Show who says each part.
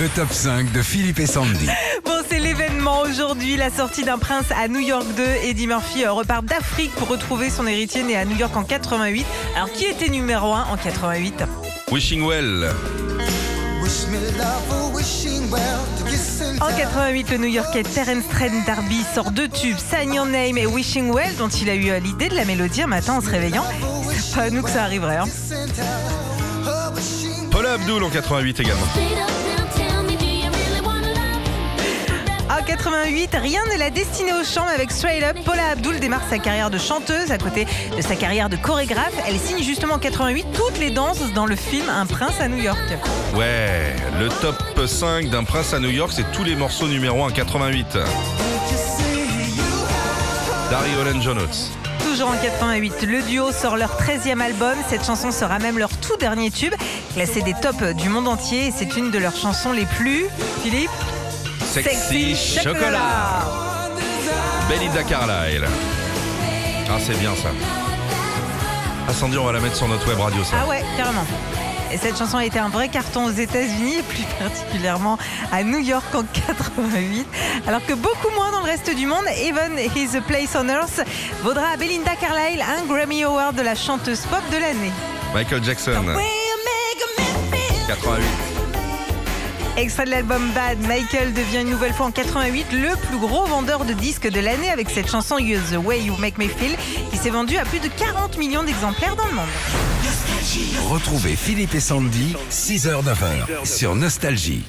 Speaker 1: Le top 5 de Philippe et Sandy.
Speaker 2: Bon, c'est l'événement aujourd'hui, la sortie d'un prince à New York 2. Eddie Murphy euh, repart d'Afrique pour retrouver son héritier né à New York en 88. Alors, qui était numéro 1 en 88
Speaker 3: Wishing Well.
Speaker 2: En 88, le New-Yorkais Terence Trent D'Arby sort deux tubes, Sign Your Name et Wishing Well, dont il a eu euh, l'idée de la mélodie un matin en se réveillant. C'est pas à nous que ça arriverait. hein.
Speaker 3: Paula Abdul en 88 également.
Speaker 2: En 88, rien ne l'a destinée au chant, avec Straight Up, Paula Abdul démarre sa carrière de chanteuse à côté de sa carrière de chorégraphe. Elle signe justement en 88 toutes les danses dans le film Un prince à New York.
Speaker 3: Ouais, le top 5 d'un prince à New York, c'est tous les morceaux numéro 1 en 88. Dari Olen John Oates.
Speaker 2: Toujours en 88, le duo sort leur 13e album. Cette chanson sera même leur tout dernier tube, classé des tops du monde entier. Et c'est une de leurs chansons les plus. Philippe?
Speaker 3: Sexy, Chocolat. Belinda Carlisle. Ah, c'est bien ça. Ah, Sandy, on va la mettre sur notre web radio, ça.
Speaker 2: Ah ouais, carrément. Et cette chanson a été un vrai carton aux États-Unis et plus particulièrement à New York en 88. Alors que beaucoup moins dans le reste du monde, Even is a Place on Earth vaudra à Belinda Carlisle un Grammy Award de la chanteuse pop de l'année.
Speaker 3: Michael Jackson, 88.
Speaker 2: Extrait de l'album Bad, Michael devient une nouvelle fois en 88 le plus gros vendeur de disques de l'année avec cette chanson You The Way You Make Me Feel qui s'est vendue à plus de 40 millions d'exemplaires dans le monde.
Speaker 1: Retrouvez Philippe et Sandy, 6h-9h, sur Nostalgie.